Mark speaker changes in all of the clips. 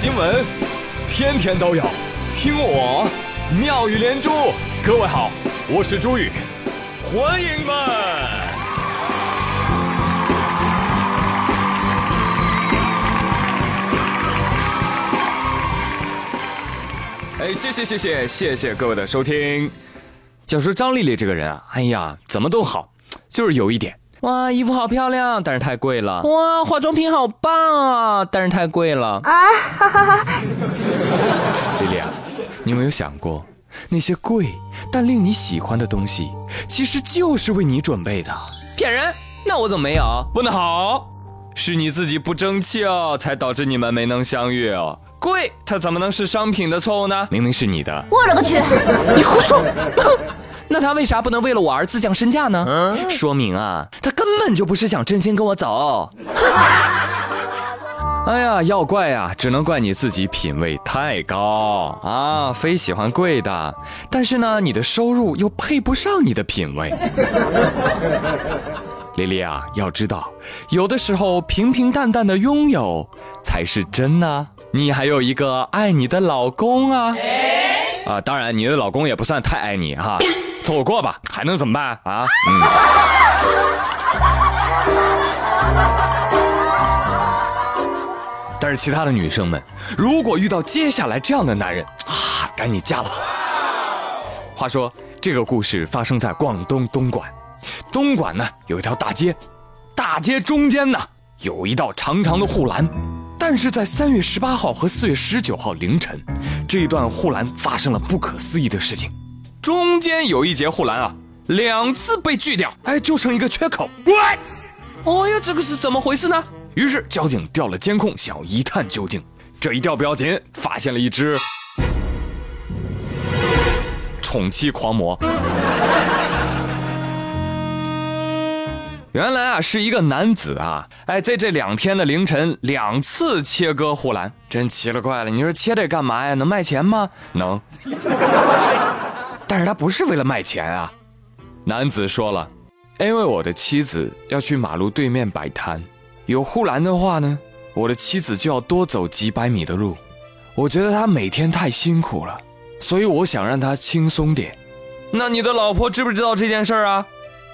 Speaker 1: 新闻，天天都有，听我妙语连珠。各位好，我是朱宇，欢迎们。哎，谢谢谢谢谢谢各位的收听。就说张丽丽这个人啊，哎呀，怎么都好，就是有一点。哇，衣服好漂亮，但是太贵了。哇，化妆品好棒啊，但是太贵了。啊，哈哈哈！丽丽啊，你有没有想过，那些贵但令你喜欢的东西，其实就是为你准备的？骗人！那我怎么没有？问得好，是你自己不争气哦，才导致你们没能相遇哦。贵，它怎么能是商品的错误呢？明明是你的。
Speaker 2: 我勒个去！
Speaker 1: 你胡说！那他为啥不能为了我而自降身价呢？说明啊，他根本就不是想真心跟我走。哎呀，要怪呀，只能怪你自己品味太高啊，非喜欢贵的。但是呢，你的收入又配不上你的品味。丽丽啊，要知道，有的时候平平淡淡的拥有才是真呢。你还有一个爱你的老公啊，啊，当然你的老公也不算太爱你哈。走过吧，还能怎么办啊？嗯。但是其他的女生们，如果遇到接下来这样的男人啊，赶紧嫁了吧。话说这个故事发生在广东东莞，东莞呢有一条大街，大街中间呢有一道长长的护栏，但是在三月十八号和四月十九号凌晨，这一段护栏发生了不可思议的事情。中间有一节护栏啊，两次被锯掉，哎，就剩一个缺口。喂，哦呀，这个是怎么回事呢？于是交警调了监控，想要一探究竟。这一调不要紧，发现了一只宠妻狂魔。原来啊，是一个男子啊，哎，在这两天的凌晨两次切割护栏，真奇了怪了。你说切这干嘛呀？能卖钱吗？能。但是他不是为了卖钱啊，男子说了，因为我的妻子要去马路对面摆摊，有护栏的话呢，我的妻子就要多走几百米的路，我觉得他每天太辛苦了，所以我想让他轻松点。那你的老婆知不知道这件事儿啊？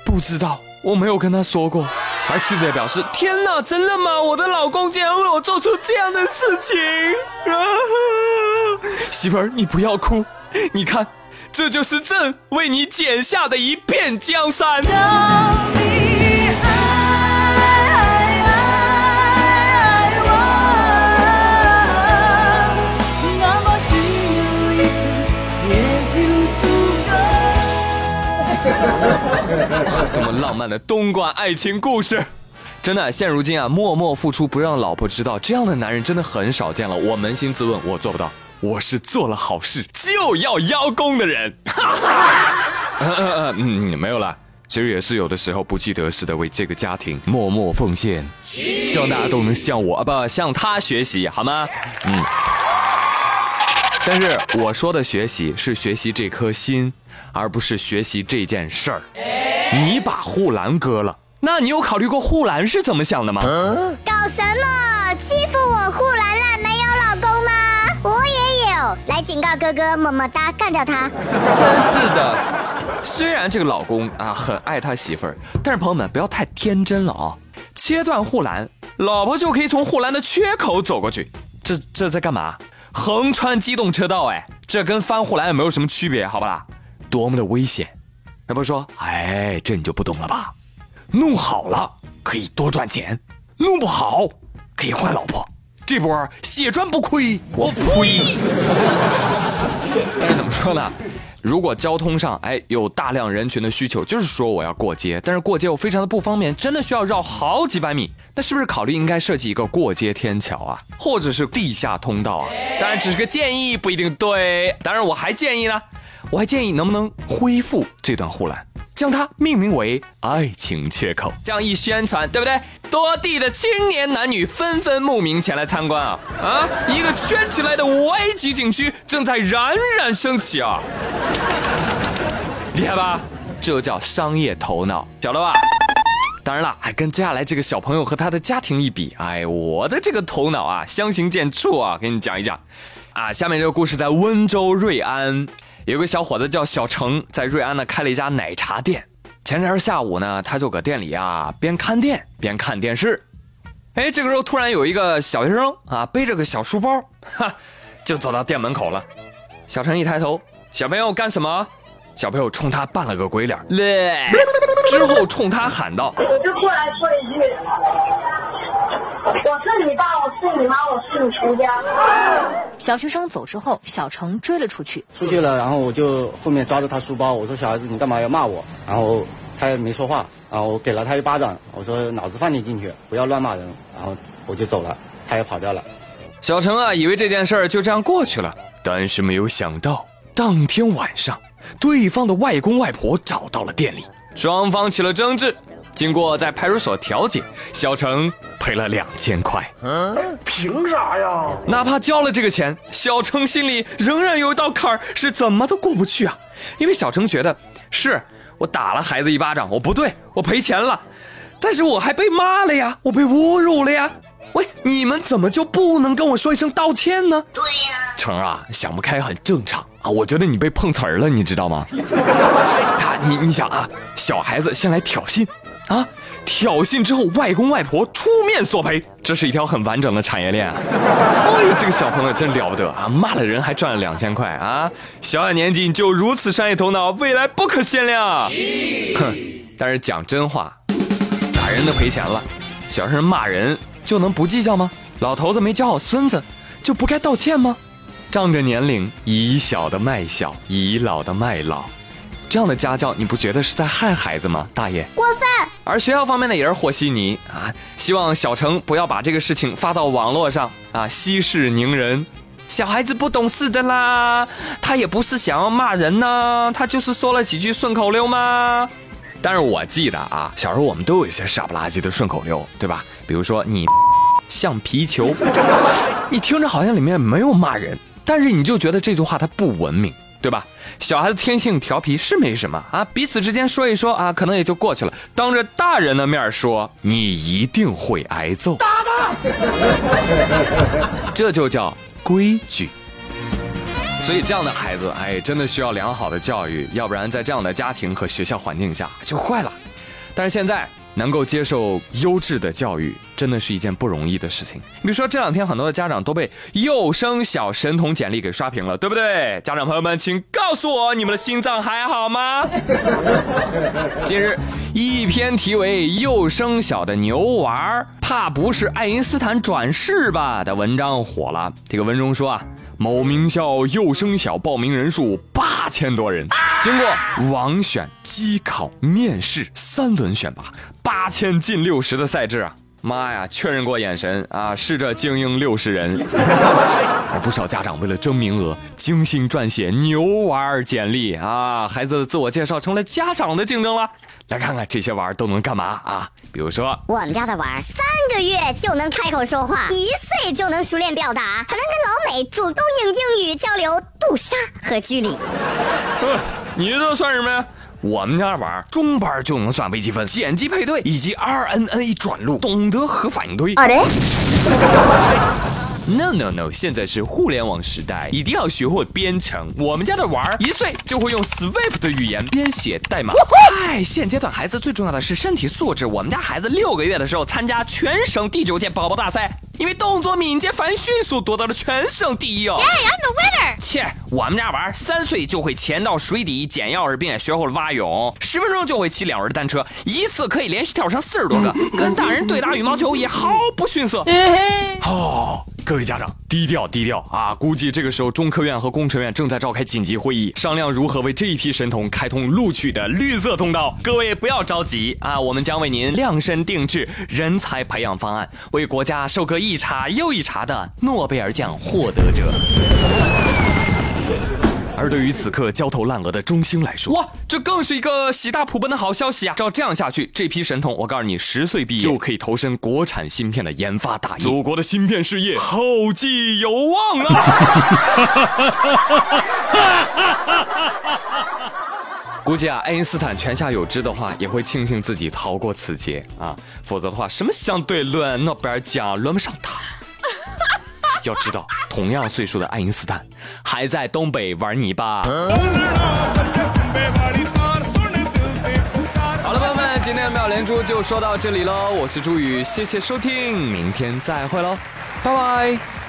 Speaker 1: 不知道，我没有跟她说过。而妻子也表示，天哪，真的吗？我的老公竟然为我做出这样的事情！媳妇儿，你不要哭，你看。这就是朕为你剪下的一片江山。多么浪漫的东莞爱情故事！真的，现如今啊，默默付出不让老婆知道，这样的男人真的很少见了。我扪心自问，我做不到。我是做了好事就要邀功的人，嗯嗯嗯，没有了。其实也是有的时候不计得失的为这个家庭默默奉献，希望大家都能向我啊不向他学习，好吗？嗯。但是我说的学习是学习这颗心，而不是学习这件事儿。你把护栏割了，那你有考虑过护栏是怎么想的吗？
Speaker 2: 搞警告哥哥，么么哒，干掉他！
Speaker 1: 真是的，虽然这个老公啊很爱他媳妇儿，但是朋友们不要太天真了啊！切断护栏，老婆就可以从护栏的缺口走过去，这这在干嘛？横穿机动车道哎，这跟翻护栏也没有什么区别，好吧？多么的危险！要不说，哎，这你就不懂了吧？弄好了可以多赚钱，弄不好可以换老婆。这波血赚不亏，我呸！但是怎么说呢？如果交通上哎有大量人群的需求，就是说我要过街，但是过街我非常的不方便，真的需要绕好几百米，那是不是考虑应该设计一个过街天桥啊，或者是地下通道啊？当然只是个建议，不一定对。当然我还建议呢，我还建议能不能恢复这段护栏。将它命名为“爱情缺口”，这样一宣传，对不对？多地的青年男女纷纷慕名前来参观啊！啊，一个圈起来的五 A 级景区正在冉冉升起啊！厉害吧？这叫商业头脑，晓得吧？当然了，还，跟接下来这个小朋友和他的家庭一比，哎，我的这个头脑啊，相形见绌啊，给你讲一讲。啊，下面这个故事在温州瑞安，有个小伙子叫小程，在瑞安呢开了一家奶茶店。前天下午呢，他就搁店里啊边看店边看电视。哎，这个时候突然有一个小学生啊，背着个小书包，哈，就走到店门口了。小程一抬头，小朋友干什么？小朋友冲他扮了个鬼脸，之后冲他喊道：“
Speaker 3: 我就过来说一句，我是你爸，我是你妈，我是你全家。”
Speaker 4: 小学生走之后，小程追了出去。
Speaker 5: 出去了，然后我就后面抓着他书包，我说：“小孩子，你干嘛要骂我？”然后他也没说话，然后我给了他一巴掌，我说：“脑子放你进去，不要乱骂人。”然后我就走了，他也跑掉了。
Speaker 1: 小程啊，以为这件事儿就这样过去了，但是没有想到，当天晚上。对方的外公外婆找到了店里，双方起了争执。经过在派出所调解，小程赔了两千块。
Speaker 6: 嗯，凭啥呀？
Speaker 1: 哪怕交了这个钱，小程心里仍然有一道坎儿，是怎么都过不去啊！因为小程觉得，是我打了孩子一巴掌，我不对，我赔钱了，但是我还被骂了呀，我被侮辱了呀。喂，你们怎么就不能跟我说一声道歉呢？
Speaker 3: 对呀，
Speaker 1: 成啊，想不开很正常啊。我觉得你被碰瓷儿了，你知道吗？他，你你想啊，小孩子先来挑衅，啊，挑衅之后，外公外婆出面索赔，这是一条很完整的产业链。哎呦，这个小朋友真了不得啊，骂了人还赚了两千块啊！小小年纪你就如此商业头脑，未来不可限量。哼，但是讲真话，打人都赔钱了，小声骂人。就能不计较吗？老头子没教好孙子，就不该道歉吗？仗着年龄，以小的卖小，以老的卖老，这样的家教，你不觉得是在害孩子吗？大爷，
Speaker 2: 过分。
Speaker 1: 而学校方面呢，也是和稀泥啊，希望小程不要把这个事情发到网络上啊，息事宁人。小孩子不懂事的啦，他也不是想要骂人呢，他就是说了几句顺口溜嘛？但是我记得啊，小时候我们都有一些傻不拉几的顺口溜，对吧？比如说你 像皮球，你听着好像里面没有骂人，但是你就觉得这句话它不文明，对吧？小孩子天性调皮是没什么啊，彼此之间说一说啊，可能也就过去了。当着大人的面说，你一定会挨揍。打他！这就叫规矩。所以这样的孩子，哎，真的需要良好的教育，要不然在这样的家庭和学校环境下就坏了。但是现在能够接受优质的教育，真的是一件不容易的事情。比如说这两天很多的家长都被幼升小神童简历给刷屏了，对不对？家长朋友们，请告诉我你们的心脏还好吗？近日，一篇题为《幼升小的牛娃怕不是爱因斯坦转世吧》的文章火了。这个文中说啊。某名校幼升小报名人数八千多人，经过网选、机考、面试三轮选拔，八千进六十的赛制啊！妈呀，确认过眼神啊，是这精英六十人。而 不少家长为了争名额，精心撰写牛娃简历啊，孩子的自我介绍成了家长的竞争了。来看看这些娃都能干嘛啊？比如说，
Speaker 2: 我们家的娃三个月就能开口说话，一岁就能熟练表达，还能跟老美主动用英语交流杜莎和居里。
Speaker 1: 你这算什么呀？我们家的娃中班就能算微积分、碱基配对以及 RNA 转录，懂得核反应堆。啊嘞！No no no！现在是互联网时代，一定要学会编程。我们家的娃儿一岁就会用 Swift 的语言编写代码。嗨，现阶段孩子最重要的是身体素质。我们家孩子六个月的时候参加全省第九届宝宝大赛，因为动作敏捷、反应迅速，夺得了全省第一哦。
Speaker 2: Yeah，I'm the winner。
Speaker 1: 切，我们家娃三岁就会潜到水底捡钥匙，并且学会了蛙泳，十分钟就会骑两轮单车，一次可以连续跳上四十多个，跟大人对打羽毛球也毫不逊色。哦。各位家长，低调低调啊！估计这个时候，中科院和工程院正在召开紧急会议，商量如何为这一批神童开通录取的绿色通道。各位不要着急啊，我们将为您量身定制人才培养方案，为国家收割一茬又一茬的诺贝尔奖获得者。而对于此刻焦头烂额的中兴来说，哇，这更是一个喜大普奔的好消息啊！照这样下去，这批神童，我告诉你，十岁毕业就可以投身国产芯片的研发大业，祖国的芯片事业 后继有望啊！估计啊，爱因斯坦泉下有知的话，也会庆幸自己逃过此劫啊，否则的话，什么相对论、诺贝尔奖轮不上他。要知道，同样岁数的爱因斯坦还在东北玩泥巴。好了，朋友们，今天的妙连珠就说到这里喽，我是朱宇，谢谢收听，明天再会喽，拜拜。